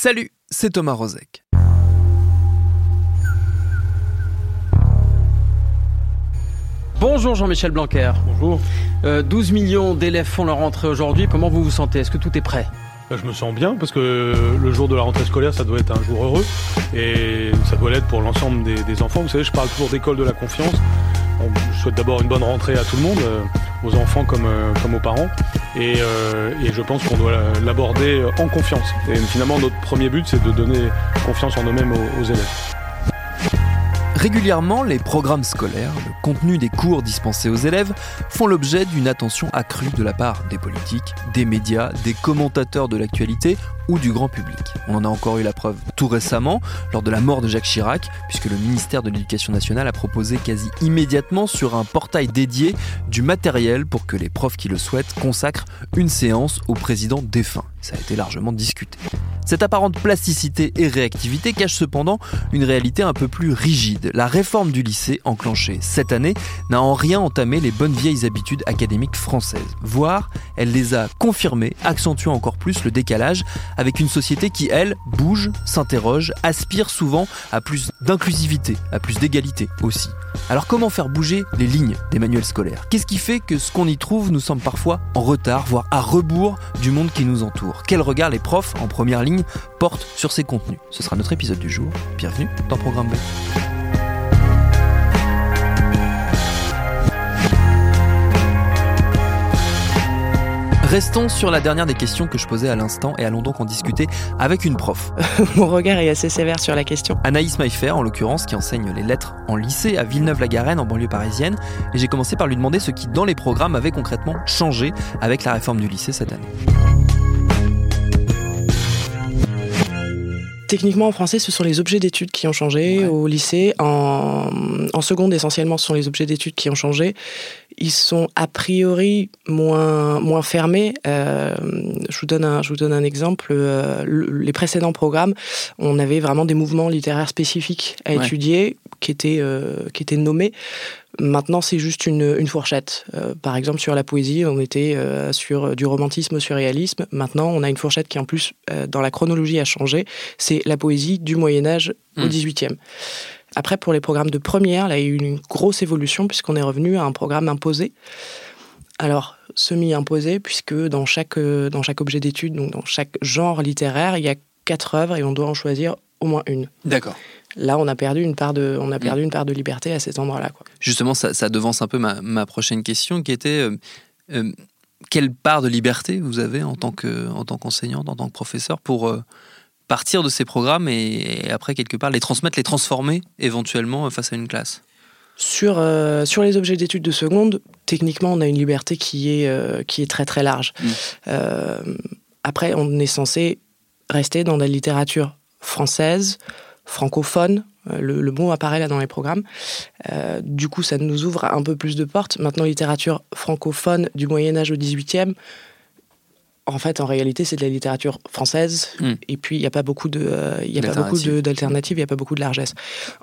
Salut, c'est Thomas Rozek. Bonjour Jean-Michel Blanquer. Bonjour. Euh, 12 millions d'élèves font leur rentrée aujourd'hui. Comment vous vous sentez? Est-ce que tout est prêt? Bah, Je me sens bien parce que le jour de la rentrée scolaire, ça doit être un jour heureux et ça doit l'être pour l'ensemble des, des enfants. Vous savez, je parle toujours d'école de la confiance. On- je souhaite d'abord une bonne rentrée à tout le monde, euh, aux enfants comme, euh, comme aux parents. Et, euh, et je pense qu'on doit l'aborder en confiance. Et finalement, notre premier but, c'est de donner confiance en nous-mêmes aux élèves. Régulièrement, les programmes scolaires, le contenu des cours dispensés aux élèves font l'objet d'une attention accrue de la part des politiques, des médias, des commentateurs de l'actualité ou du grand public. On en a encore eu la preuve tout récemment, lors de la mort de Jacques Chirac, puisque le ministère de l'Éducation nationale a proposé quasi immédiatement sur un portail dédié du matériel pour que les profs qui le souhaitent consacrent une séance au président défunt. Ça a été largement discuté. Cette apparente plasticité et réactivité cache cependant une réalité un peu plus rigide. La réforme du lycée, enclenchée cette année, n'a en rien entamé les bonnes vieilles habitudes académiques françaises. Voire, elle les a confirmées, accentuant encore plus le décalage avec une société qui, elle, bouge, s'interroge, aspire souvent à plus d'inclusivité, à plus d'égalité aussi. Alors comment faire bouger les lignes des manuels scolaires? Qu'est-ce qui fait que ce qu'on y trouve nous semble parfois en retard, voire à rebours du monde qui nous entoure? Quel regard les profs, en première ligne, portent sur ces contenus? Ce sera notre épisode du jour. Bienvenue dans Programme B. Restons sur la dernière des questions que je posais à l'instant et allons donc en discuter avec une prof. Mon regard est assez sévère sur la question. Anaïs Maillefer, en l'occurrence, qui enseigne les lettres en lycée à Villeneuve-la-Garenne, en banlieue parisienne. Et j'ai commencé par lui demander ce qui, dans les programmes, avait concrètement changé avec la réforme du lycée cette année. Techniquement, en français, ce sont les objets d'études qui ont changé Ouais. au lycée. En, en seconde, essentiellement, ce sont les objets d'études qui ont changé. Ils sont a priori moins, moins fermés. Euh, je, vous donne un, je vous donne un exemple. Euh, le- les précédents programmes, on avait vraiment des mouvements littéraires spécifiques à Ouais. étudier qui étaient, euh, qui étaient nommés. Maintenant, c'est juste une, une fourchette. Euh, par exemple, sur la poésie, on était euh, sur du romantisme au surréalisme. Maintenant, on a une fourchette qui, en plus, euh, dans la chronologie, a changé. C'est la poésie du Moyen-Âge au Hmm. XVIIIe. Après, pour les programmes de première, là, il y a eu une grosse évolution puisqu'on est revenu à un programme imposé. Alors, semi-imposé, puisque dans chaque, euh, dans chaque objet d'étude, donc dans chaque genre littéraire, il y a quatre œuvres et on doit en choisir au moins une. D'accord. Là, on a perdu une part de, on a perdu une part de liberté à cet endroit-là. Justement, ça, ça devance un peu ma, ma prochaine question qui était euh, euh, quelle part de liberté vous avez en tant que- en tant qu'enseignante, en tant que professeur pour euh, partir de ces programmes et, et après, quelque part, les transmettre, les transformer éventuellement euh, face à une classe Sur, euh, sur les objets d'études de seconde, techniquement, on a une liberté qui est, euh, qui est très très large. Mm. Euh, après, on est censé rester dans la littérature française, francophone. Le, le mot apparaît là dans les programmes. Euh, du coup, ça nous ouvre un peu plus de portes. Maintenant, littérature francophone du Moyen Âge au XVIIIe. En fait, en réalité, c'est de la littérature française. Mm. Et puis, il n'y a pas beaucoup de, euh, y a pas beaucoup D'alternatives. de- d'alternatives, il n'y a pas beaucoup de largesse.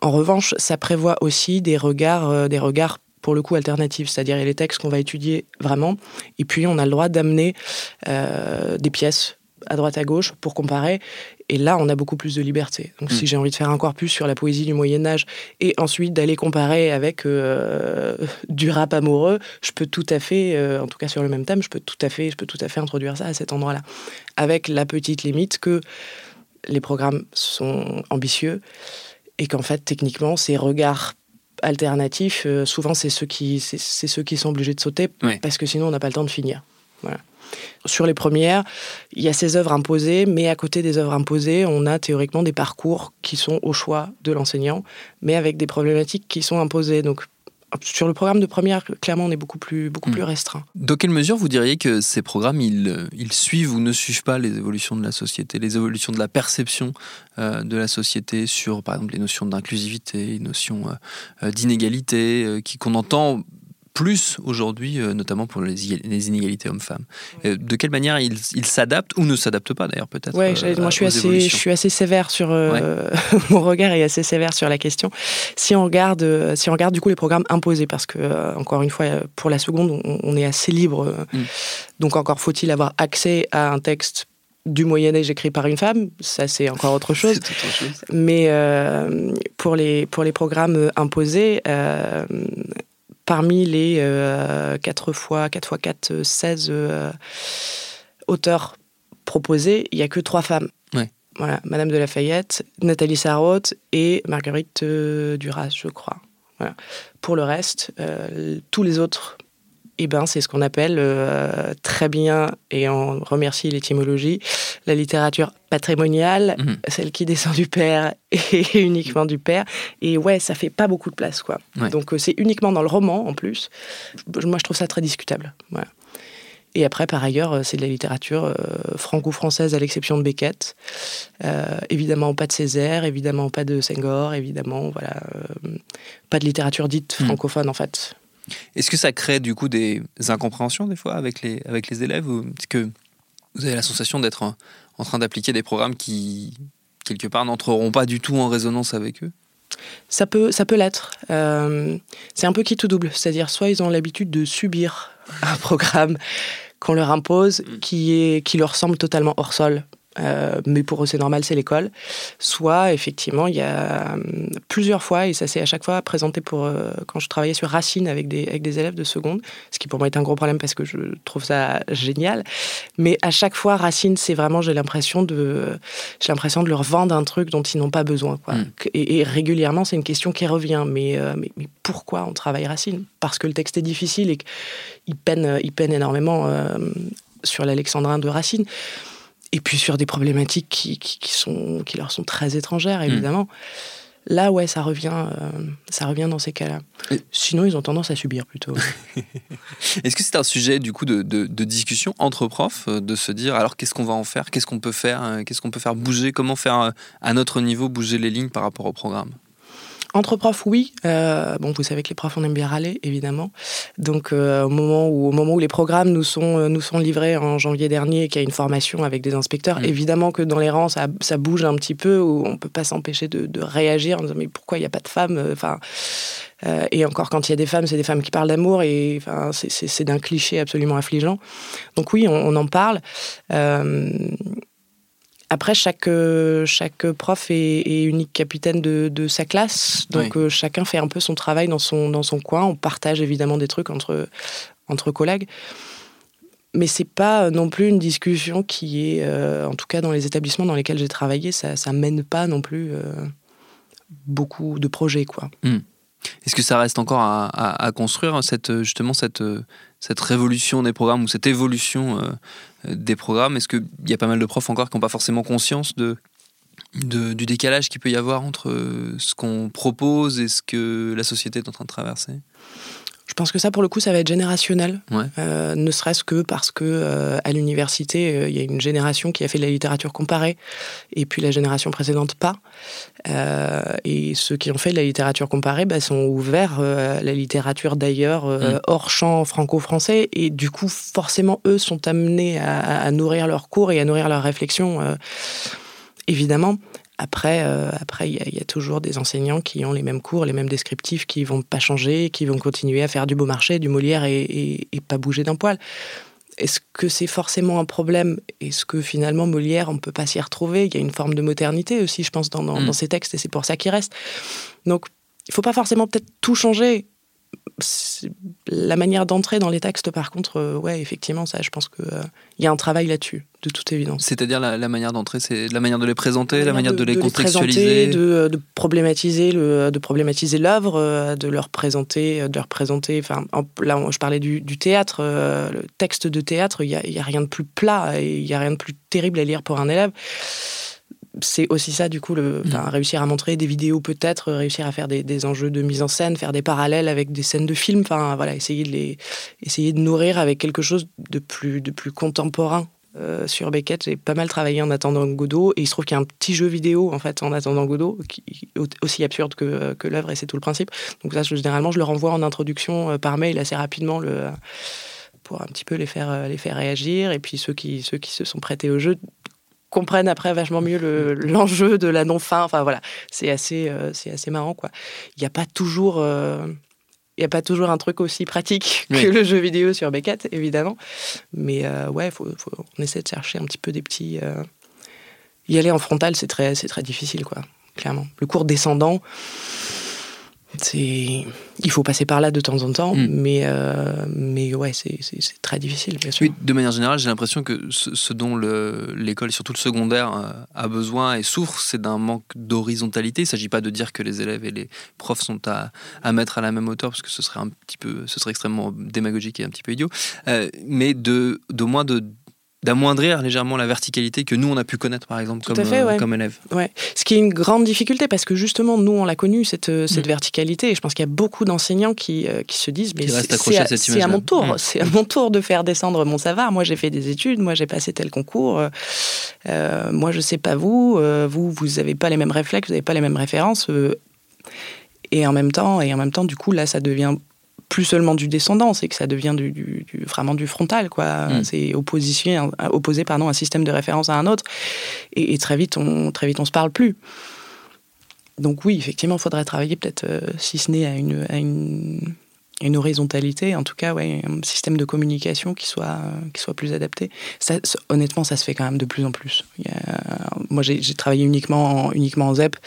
En revanche, ça prévoit aussi des regards, euh, des regards pour le coup alternatifs, c'est-à-dire il y a les textes qu'on va étudier vraiment, et puis on a le droit d'amener euh, des pièces à droite à gauche pour comparer. Et là, on a beaucoup plus de liberté. Donc, Mm. si j'ai envie de faire un corpus sur la poésie du Moyen Âge et ensuite d'aller comparer avec euh, du rap amoureux, je peux tout à fait, euh, en tout cas sur le même thème, je peux tout à fait, je peux tout à fait introduire ça à cet endroit-là, avec la petite limite que les programmes sont ambitieux et qu'en fait, techniquement, ces regards alternatifs, euh, souvent, c'est ceux qui, c'est c'est ceux qui sont obligés de sauter Ouais. parce que sinon, on n'a pas le temps de finir. Voilà. Sur les premières, il y a ces œuvres imposées, mais à côté des œuvres imposées, on a théoriquement des parcours qui sont au choix de l'enseignant, mais avec des problématiques qui sont imposées. Donc, Sur le programme de première, clairement, on est beaucoup plus, beaucoup Hmm. plus restreint. Dans quelle mesure vous diriez que ces programmes, ils, euh, ils suivent ou ne suivent pas les évolutions de la société, les évolutions de la perception euh, de la société sur, par exemple, les notions d'inclusivité, les notions euh, d'inégalité, euh, qui qu'on entend plus aujourd'hui, euh, notamment pour les, inégalités hommes-femmes. Euh, de quelle manière ils s'adaptent ou ne s'adaptent pas d'ailleurs peut-être Ouais, euh, moi je suis assez, je évolutions suis assez sévère sur euh, mon regard est assez sévère sur la question. Si on regarde, si on regarde du coup les programmes imposés, parce que euh, encore une fois, pour la seconde, on, on est assez libre. Mm. Donc encore faut-il avoir accès à un texte du Moyen Âge écrit par une femme. Ça c'est encore autre chose. Autre chose. Mais pour, les, pour les programmes imposés, parmi les euh, 4 fois 4 fois 4, 16 euh, auteurs proposés, il n'y a que trois femmes. Ouais. Voilà, Madame de Lafayette, Nathalie Sarraute et Marguerite euh, Duras, je crois. Voilà. Pour le reste, euh, tous les autres, eh ben, c'est ce qu'on appelle euh, très bien, et on remercie l'étymologie, la littérature patrimoniale, Mhm. celle qui descend du père et uniquement du père. Et ouais, ça fait pas beaucoup de place, quoi. Ouais. Donc euh, c'est uniquement dans le roman, en plus. Moi, je trouve ça très discutable. Voilà. Et après, par ailleurs, euh, c'est de la littérature euh, franco-française à l'exception de Beckett. Euh, évidemment, pas de Césaire, évidemment, pas de Senghor, évidemment, voilà, euh, pas de littérature dite Hmm. francophone, en fait. Est-ce que ça crée du coup des incompréhensions des fois avec les, avec les élèves ou est-ce que vous avez la sensation d'être en, en train d'appliquer des programmes qui, quelque part, n'entreront pas du tout en résonance avec eux? Ça peut, ça peut l'être. Euh, c'est un peu qui tout double. C'est-à-dire, soit ils ont l'habitude de subir un programme qu'on leur impose qui, est, qui leur semble totalement hors sol. Euh, mais pour eux c'est normal, c'est l'école. Soit effectivement, il y a hum, plusieurs fois, et ça s'est à chaque fois présenté pour euh, quand je travaillais sur Racine avec des, avec des élèves de seconde, ce qui pour moi est un gros problème parce que je trouve ça génial. Mais à chaque fois, Racine, c'est vraiment, j'ai l'impression de, j'ai l'impression de leur vendre un truc dont ils n'ont pas besoin. Quoi. Mm. Et, et régulièrement, c'est une question qui revient. Mais, euh, mais, mais pourquoi on travaille Racine? Parce que le texte est difficile et qu'il peine, il peine énormément euh, sur l'alexandrin de Racine. Et puis sur des problématiques qui, qui, qui sont, qui leur sont très étrangères, évidemment. Là, ouais, ça revient, euh, ça revient dans ces cas-là. Et- Sinon, ils ont tendance à subir plutôt. Est-ce que c'est un sujet du coup de, de- de discussion entre profs, euh, de se dire alors qu'est-ce qu'on va en faire, qu'est-ce qu'on peut faire, euh, qu'est-ce qu'on peut faire? Bouger, comment faire à notre niveau bouger les lignes par rapport au programme? Entre profs, oui. Euh, bon, vous savez que les profs, on aime bien râler, évidemment. Donc, euh, au, moment où, au moment où les programmes nous sont, euh, nous sont livrés en janvier dernier et qu'il y a une formation avec des inspecteurs, Mm. évidemment que dans les rangs, ça, ça bouge un petit peu, où on ne peut pas s'empêcher de, de réagir en disant Mais pourquoi il n'y a pas de femmes Enfin. euh, et encore, quand il y a des femmes, c'est des femmes qui parlent d'amour, et enfin, c'est- d'un cliché absolument affligeant. Donc, oui, on, on en parle. Euh, après, chaque, euh, chaque prof est, est unique capitaine de, de sa classe, donc euh, chacun fait un peu son travail dans son, dans son coin. On partage évidemment des trucs entre, entre collègues. Mais c'est pas non plus une discussion qui est, euh, en tout cas dans les établissements dans lesquels j'ai travaillé, ça, ça mène pas non plus euh, beaucoup de projets, quoi. Est-ce que ça reste encore à, à- à construire cette justement cette euh, cette révolution des programmes ou cette évolution euh, euh, des programmes. Est-ce qu'il y a pas mal de profs encore qui n'ont pas forcément conscience de- du décalage qu'il peut y avoir entre euh, ce qu'on propose et ce que la société est en train de traverser? Je pense que ça, pour le coup, ça va être générationnel. Ouais. Euh, ne serait-ce que parce que euh, à l'université, euh, il y a une génération qui a fait de la littérature comparée, et puis la génération précédente pas. Et ceux qui ont fait de la littérature comparée bah, sont ouverts à la littérature d'ailleurs Mm. hors champ franco-français, et du coup, forcément, eux sont amenés à, à nourrir leurs cours et à nourrir leurs réflexions, évidemment. Après, euh, après, il y, a- il y a toujours des enseignants qui ont les mêmes cours, les mêmes descriptifs, qui vont pas changer, qui vont continuer à faire du beau marché, du Molière et, et- et pas bouger d'un poil. Est-ce que c'est forcément un problème? Est-ce que finalement Molière, on peut pas s'y retrouver? Il y a une forme de modernité aussi, je pense, dans, dans, Mm. dans ces textes, et c'est pour ça qu'il reste. Donc, il faut pas forcément peut-être tout changer. La manière d'entrer dans les textes, par contre, euh, ouais, effectivement, ça, je pense qu'il y a un travail là-dessus, de toute évidence. C'est-à-dire la, la manière d'entrer, c'est la manière de les présenter, la manière de, les présenter, contextualiser. de, de problématiser le, de problématiser l'œuvre, euh, de leur présenter, de leur présenter. Enfin, en- là, je parlais du, du théâtre, euh, le texte de théâtre. Il y a, y a rien de plus plat et il y a rien de plus terrible à lire pour un élève. C'est aussi ça, du coup, le, Mm. réussir à montrer des vidéos peut-être, réussir à faire des, des enjeux de mise en scène, faire des parallèles avec des scènes de films, enfin voilà, essayer de, les, essayer de nourrir avec quelque chose de plus, de plus contemporain. Euh, sur Beckett, j'ai pas mal travaillé en attendant Godot, et il se trouve qu'il y a un petit jeu vidéo en fait en attendant Godot, qui est aussi absurde que, que l'œuvre, et c'est tout le principe. Donc ça, je- généralement, je le renvoie en introduction euh, par mail assez rapidement, le, pour un petit peu les faire, euh, les faire réagir, et puis ceux qui, ceux qui se sont prêtés au jeu comprennent après vachement mieux le- l'enjeu de la non-fin. Enfin voilà, c'est assez, euh, c'est assez marrant quoi. Il n'y a pas toujours, euh, il y a pas toujours un truc aussi pratique Oui. que le jeu vidéo sur Beckett évidemment, mais euh, ouais, faut, faut- on essaie de chercher un petit peu des petits. Y aller en frontal, c'est très, c'est très difficile quoi, clairement. Le cours descendant. C'est, il faut passer par là de temps en temps, Mm. mais euh, mais ouais, c'est, très difficile bien sûr. Oui, de manière générale, j'ai l'impression que ce, ce dont le- l'école, et surtout le secondaire, euh, a besoin et souffre, c'est d'un manque d'horizontalité. Il ne s'agit pas de dire que les élèves et les profs sont à, à mettre à la même hauteur, parce que ce serait un petit peu, ce serait extrêmement démagogique et un petit peu idiot, euh, mais de, d'au moins de d'amoindrir légèrement la verticalité que nous on a pu connaître par exemple Tout comme, fait, euh, ouais. comme élève. Ouais. Ce qui est une grande difficulté parce que justement, nous, on l'a connu, cette, euh, cette Mm. verticalité. Et je pense qu'il y a beaucoup d'enseignants qui, euh, qui se disent Mais c'est à cette à mon tour, Mm. c'est à mon tour de faire descendre mon savoir. Moi, j'ai fait des études, moi, j'ai passé tel concours. euh, moi, je sais pas vous. euh, vous, vous n'avez pas les mêmes réflexes, vous n'avez pas les mêmes références. euh, et en même temps, et en même temps, du coup, là, ça devient plus seulement du descendant, c'est que ça devient du, du- du- vraiment du frontal, quoi. Mm. C'est un- opposer pardon, un système de référence à un autre, et, et très vite, on très vite, on se parle plus. Donc oui, effectivement, il faudrait travailler peut-être, euh, si ce n'est à une, à une, une horizontalité, en tout cas, ouais, un système de communication qui soit, euh, qui soit plus adapté. Ça, honnêtement, ça se fait quand même de plus en plus. Il y a- moi, j'ai travaillé uniquement en, uniquement en ZEP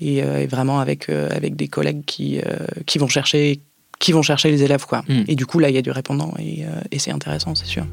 et, euh, et vraiment avec, avec des collègues qui, qui vont chercher qui vont chercher les élèves quoi. Mm. Et du coup là il y a du répondant et, euh, et c'est intéressant c'est sûr.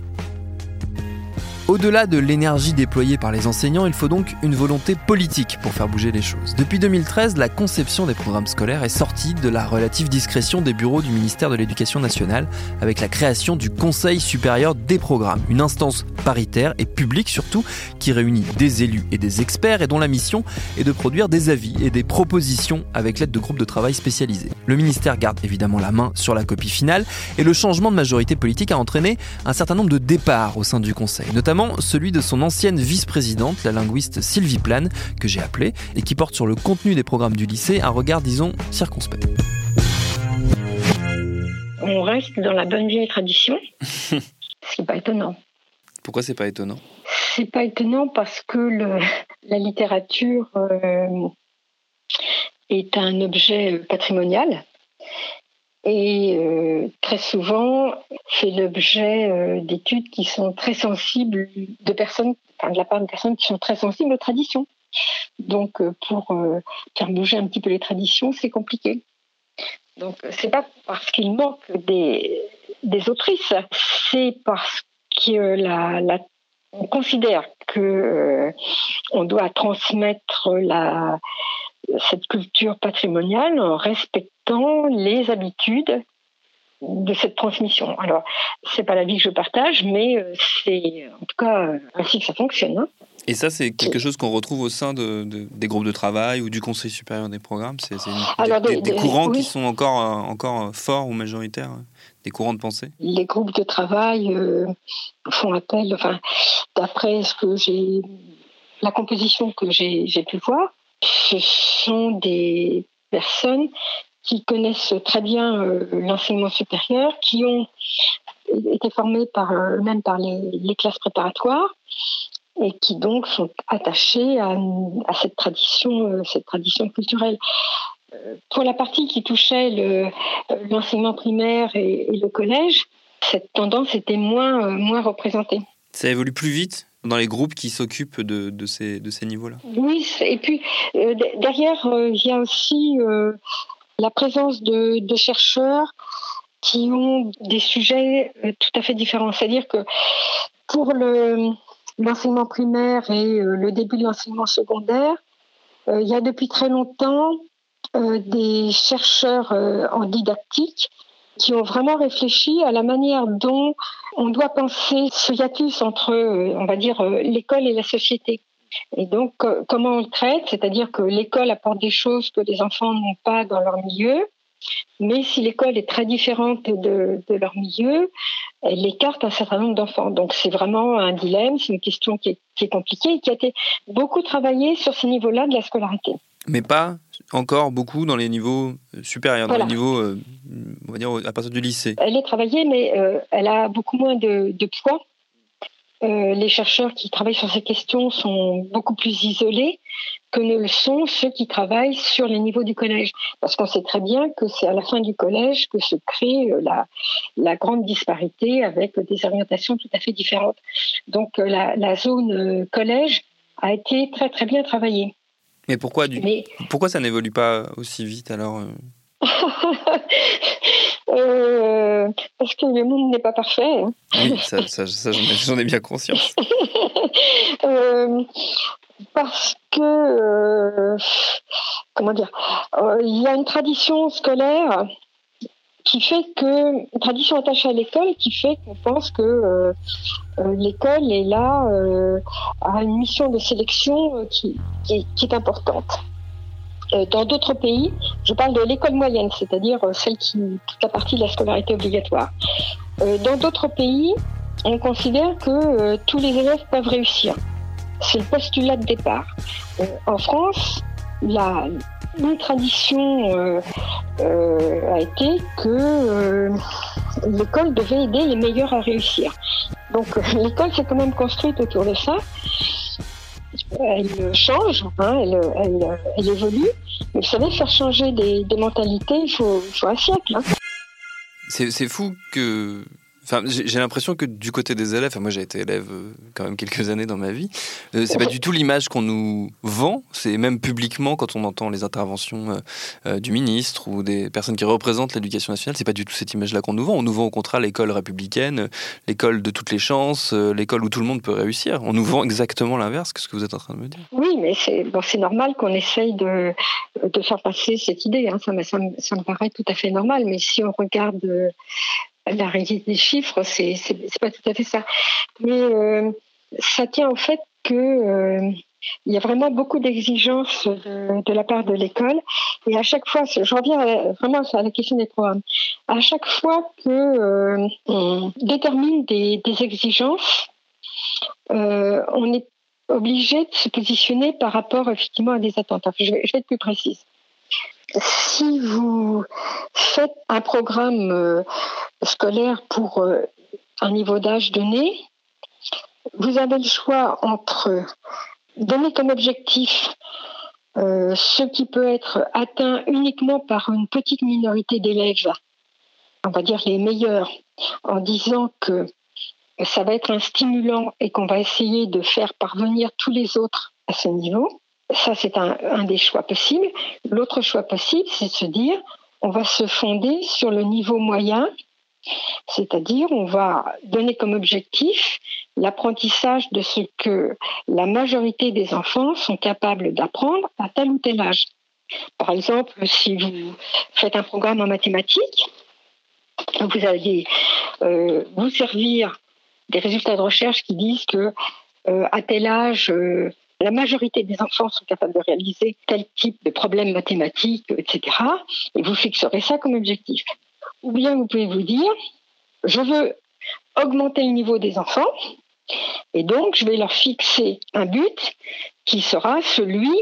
Au-delà de l'énergie déployée par les enseignants, il faut donc une volonté politique pour faire bouger les choses. Depuis 2013, la conception des programmes scolaires est sortie de la relative discrétion des bureaux du ministère de l'Éducation nationale avec la création du Conseil supérieur des programmes, une instance paritaire et publique surtout qui réunit des élus et des experts et dont la mission est de produire des avis et des propositions avec l'aide de groupes de travail spécialisés. Le ministère garde évidemment la main sur la copie finale et le changement de majorité politique a entraîné un certain nombre de départs au sein du Conseil, notamment celui de son ancienne vice-présidente, la linguiste Sylvie Plane, que j'ai appelée, et qui porte sur le contenu des programmes du lycée un regard, disons, circonspect. On reste dans la bonne vieille tradition, ce qui n'est pas étonnant. Pourquoi c'est pas étonnant? C'est pas étonnant parce que le- la littérature euh, est un objet euh, patrimonial et euh, très souvent fait l'objet euh, d'études qui sont très sensibles de personnes, enfin, de la part de personnes qui sont très sensibles aux traditions. Donc euh, pour faire bouger un petit peu les traditions, c'est compliqué. Donc c'est pas parce qu'il manque des, des autrices, c'est parce que la, on considère que on doit transmettre la, cette culture patrimoniale en respectant les habitudes de cette transmission. Alors, c'est pas l'avis que je partage, mais euh, c'est en tout cas euh, ainsi que ça fonctionne. hein. Et ça, c'est quelque chose qu'on retrouve au sein de, de- des groupes de travail ou du Conseil supérieur des programmes? C'est des, des- courants oui. qui sont encore, euh, encore forts ou majoritaires Des courants de pensée? Les groupes de travail euh, font appel, enfin, d'après ce que j'ai, la composition que j'ai pu voir, ce sont des personnes qui connaissent très bien euh, l'enseignement supérieur, qui ont été formées par eux-mêmes par les, classes préparatoires et qui donc sont attachés à, cette tradition, euh, cette tradition culturelle. Euh, Pour la partie qui touchait le- l'enseignement primaire et, le collège, cette tendance était moins, moins représentée. Ça évolue plus vite? Dans les groupes qui s'occupent de, ces, niveaux-là Oui, et puis euh, derrière, euh, il y a aussi euh, la présence de, chercheurs qui ont des sujets tout à fait différents. C'est-à-dire que pour le- l'enseignement primaire et le début de l'enseignement secondaire, il y a depuis très longtemps des chercheurs en didactique qui ont vraiment réfléchi à la manière dont on doit penser ce hiatus entre, euh, on va dire, euh, l'école et la société. Et donc, comment on le traite? C'est-à-dire que l'école apporte des choses que les enfants n'ont pas dans leur milieu, mais si l'école est très différente de, leur milieu, elle écarte un certain nombre d'enfants. Donc c'est vraiment un dilemme, c'est une question qui est, compliquée et qui a été beaucoup travaillée sur ce niveau-là de la scolarité. Mais pas encore beaucoup dans les niveaux supérieurs, dans les niveaux, euh, on va dire, à partir du lycée. Elle est travaillée, mais euh, elle a beaucoup moins de, de poids euh, les chercheurs qui travaillent sur ces questions sont beaucoup plus isolés que ne le sont ceux qui travaillent sur les niveaux du collège. Parce qu'on sait très bien que c'est à la fin du collège que se crée euh, la, grande disparité avec des orientations tout à fait différentes. Donc euh, la, zone collège a été très très bien travaillée. Mais pourquoi, du... pourquoi ça n'évolue pas aussi vite alors Euh, parce que le monde n'est pas parfait. Hein. Oui, ça, j'en ai, bien conscience. Euh, parce que, euh, comment dire, il y a une tradition scolaire qui fait que, tradition attachée à l'école qui fait qu'on pense que l'école est là à une mission de sélection qui, qui est importante. Euh, dans d'autres pays, je parle de l'école moyenne, c'est-à-dire euh, celle qui toute la partie de la scolarité obligatoire. Euh, dans d'autres pays, on considère que tous les élèves peuvent réussir. C'est le postulat de départ. en France, la, une tradition a été que l'école devait aider les meilleurs à réussir. Donc l'école s'est quand même construite autour de ça elle change, hein, elle, évolue. Mais vous savez, faire changer des, mentalités, il faut, un siècle. Hein. C'est fou que j'ai l'impression que du côté des élèves, moi j'ai été élève euh, quand même quelques années dans ma vie, euh, c'est pas du tout l'image qu'on nous vend. C'est même publiquement quand on entend les interventions euh, du ministre ou des personnes qui représentent l'éducation nationale, c'est pas du tout cette image-là qu'on nous vend. On nous vend au contraire l'école républicaine, l'école de toutes les chances, l'école où tout le monde peut réussir. On nous vend exactement l'inverse que ce que vous êtes en train de me dire. Oui, mais c'est normal qu'on essaye de, faire passer cette idée. Hein. Ça, me paraît tout à fait normal. Mais si on regarde la réalité des chiffres, c'est pas tout à fait ça. Mais euh, ça tient au fait que euh, il y a vraiment beaucoup d'exigences de, la part de l'école. Et à chaque fois, je reviens vraiment à la question des programmes, à chaque fois que euh, détermine des, exigences, on est obligé de se positionner par rapport effectivement à des attentes. je vais être plus précise si vous faites un programme euh, scolaire pour euh, un niveau d'âge donné, vous avez le choix entre donner comme objectif euh, ce qui peut être atteint uniquement par une petite minorité d'élèves, on va dire les meilleurs, en disant que ça va être un stimulant et qu'on va essayer de faire parvenir tous les autres à ce niveau, ça, c'est un, des choix possibles. L'autre choix possible, c'est de se dire, on va se fonder sur le niveau moyen, c'est-à-dire on va donner comme objectif l'apprentissage de ce que la majorité des enfants sont capables d'apprendre à tel ou tel âge. Par exemple, si vous faites un programme en mathématiques, vous allez euh, vous servir des résultats de recherche qui disent que euh, à tel âge, euh, la majorité des enfants sont capables de réaliser tel type de problème mathématique, etc. Et vous fixerez ça comme objectif. Ou bien vous pouvez vous dire, je veux augmenter le niveau des enfants, et donc je vais leur fixer un but qui sera celui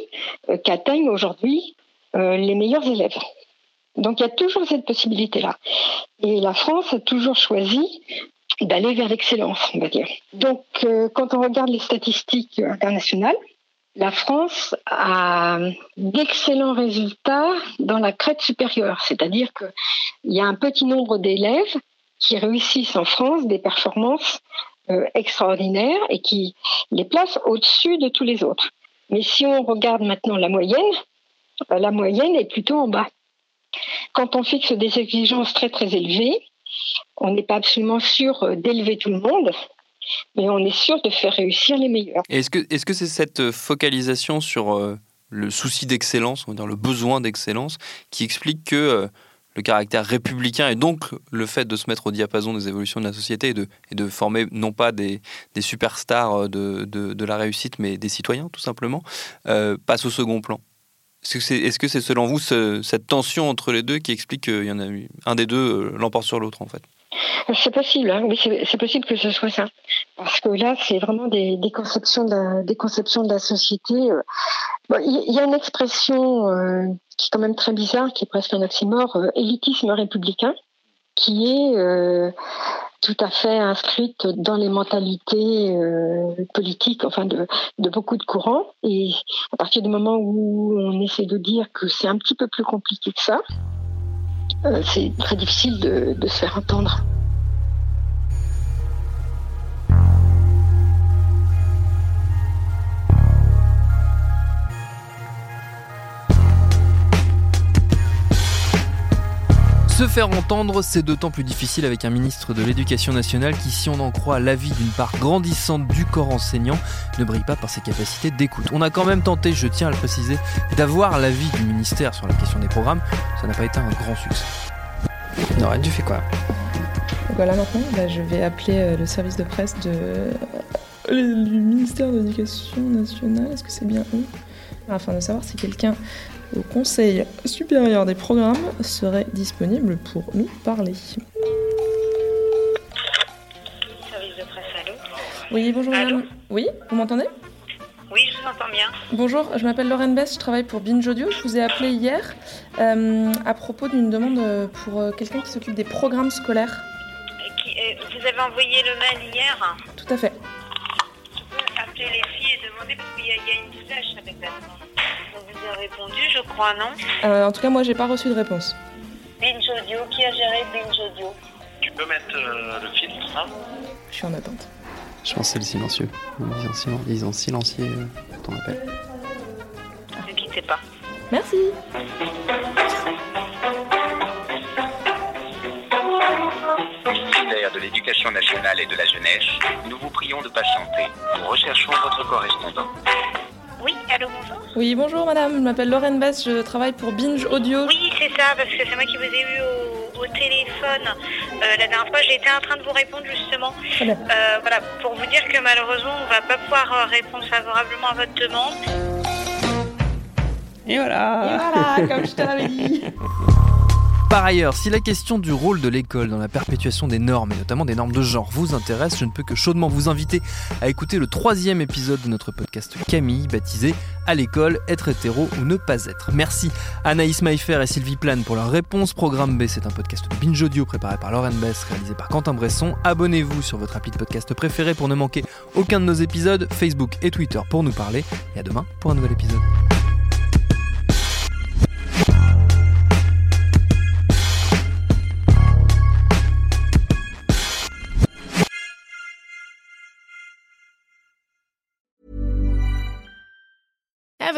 euh, qu'atteignent aujourd'hui euh, les meilleurs élèves. Donc il y a toujours cette possibilité-là. Et la France a toujours choisi d'aller vers l'excellence, on va dire. Donc, euh, quand on regarde les statistiques internationales, la France a d'excellents résultats dans la crête supérieure, c'est-à-dire qu'il y a un petit nombre d'élèves qui réussissent en France des performances euh, extraordinaires et qui les placent au-dessus de tous les autres. Mais si on regarde maintenant la moyenne, euh, la moyenne est plutôt en bas. Quand on fixe des exigences très très élevées, on n'est pas absolument sûr euh, d'élever tout le monde, mais on est sûr de faire réussir les meilleurs. Est-ce que est-ce que c'est cette euh, focalisation sur euh, le souci d'excellence, on va dire le besoin d'excellence, qui explique que le caractère républicain et donc le fait de se mettre au diapason des évolutions de la société et de, et de former non pas des, superstars de, de, la réussite, mais des citoyens tout simplement, passe au second plan? Est-ce que c'est est -ce c'est selon vous ce, cette tension entre les deux qui explique qu'il y en a eu un des deux euh, l'emporte sur l'autre en fait? C'est possible, hein. oui, c'est possible que ce soit ça. Parce que là, c'est vraiment des, conceptions de la, des conceptions de la société. Euh. Il y, a une expression euh, qui est quand même très bizarre, qui est presque un oxymore, élitisme républicain, qui est tout à fait inscrite dans les mentalités euh, politiques, enfin de, beaucoup de courants. Et à partir du moment où on essaie de dire que c'est un petit peu plus compliqué que ça, c'est très difficile de se faire entendre. Se faire entendre, c'est d'autant plus difficile avec un ministre de l'Éducation nationale qui, si on en croit l'avis d'une part grandissante du corps enseignant, ne brille pas par ses capacités d'écoute. On a quand même tenté, je tiens à le préciser, d'avoir l'avis du ministère sur la question des programmes. Ça n'a pas été un grand succès. Nora, tu fais quoi? Voilà, maintenant, bah, je vais appeler euh, le service de presse de... Euh, du ministère de l'Éducation nationale. Est-ce que c'est bien eux? Afin de savoir si quelqu'un au Conseil supérieur des programmes serait disponible pour nous parler. Service de presse, allô Oui, bonjour madame. Oui, vous m'entendez? Oui, je vous entends bien. Bonjour, je m'appelle Lorraine Bess, je travaille pour Binge Audio. Je vous ai appelé hier euh, à propos d'une demande pour euh, quelqu'un qui s'occupe des programmes scolaires. Qui, euh, vous avez envoyé le mail hier Tout à fait. Je peux appeler les filles et demander parce qu'il y, y, a une flèche avec la demande. On vous a répondu, je crois, non euh, En tout cas, moi, j'ai pas reçu de réponse. Binge Audio, qui a géré Binge Audio Tu peux mettre euh, le filtre, hein Je suis en attente. Je pense que c'est le silencieux. Ils ont, silen... Ils ont silencié ton appel. Ne quittez pas. Merci. Ministère de l'Éducation nationale et de la jeunesse, nous vous prions de patienter. Nous recherchons votre correspondant. Oui, allô, bonjour Oui, bonjour madame, je m'appelle Lorraine Bass, je travaille pour Binge Audio. Oui, c'est ça, parce que c'est moi qui vous ai eu au, au téléphone euh, la dernière fois. J'étais en train de vous répondre justement. Très bien. Euh, voilà, pour vous dire que malheureusement, on va pas pouvoir euh, répondre favorablement à votre demande. Et voilà Et voilà, comme je te l'avais dit Par ailleurs, si la question du rôle de l'école dans la perpétuation des normes, et notamment des normes de genre, vous intéresse, je ne peux que chaudement vous inviter à écouter le troisième épisode de notre podcast Camille, baptisé À l'école, être hétéro ou ne pas être. Merci Anaïs Maillefer et Sylvie Plane pour leur réponse. Programme B, c'est un podcast de Binge Audio préparé par Lauren Bess, réalisé par Quentin Bresson. Abonnez-vous sur votre appli de podcast préféré pour ne manquer aucun de nos épisodes, Facebook et Twitter pour nous parler. Et à demain pour un nouvel épisode.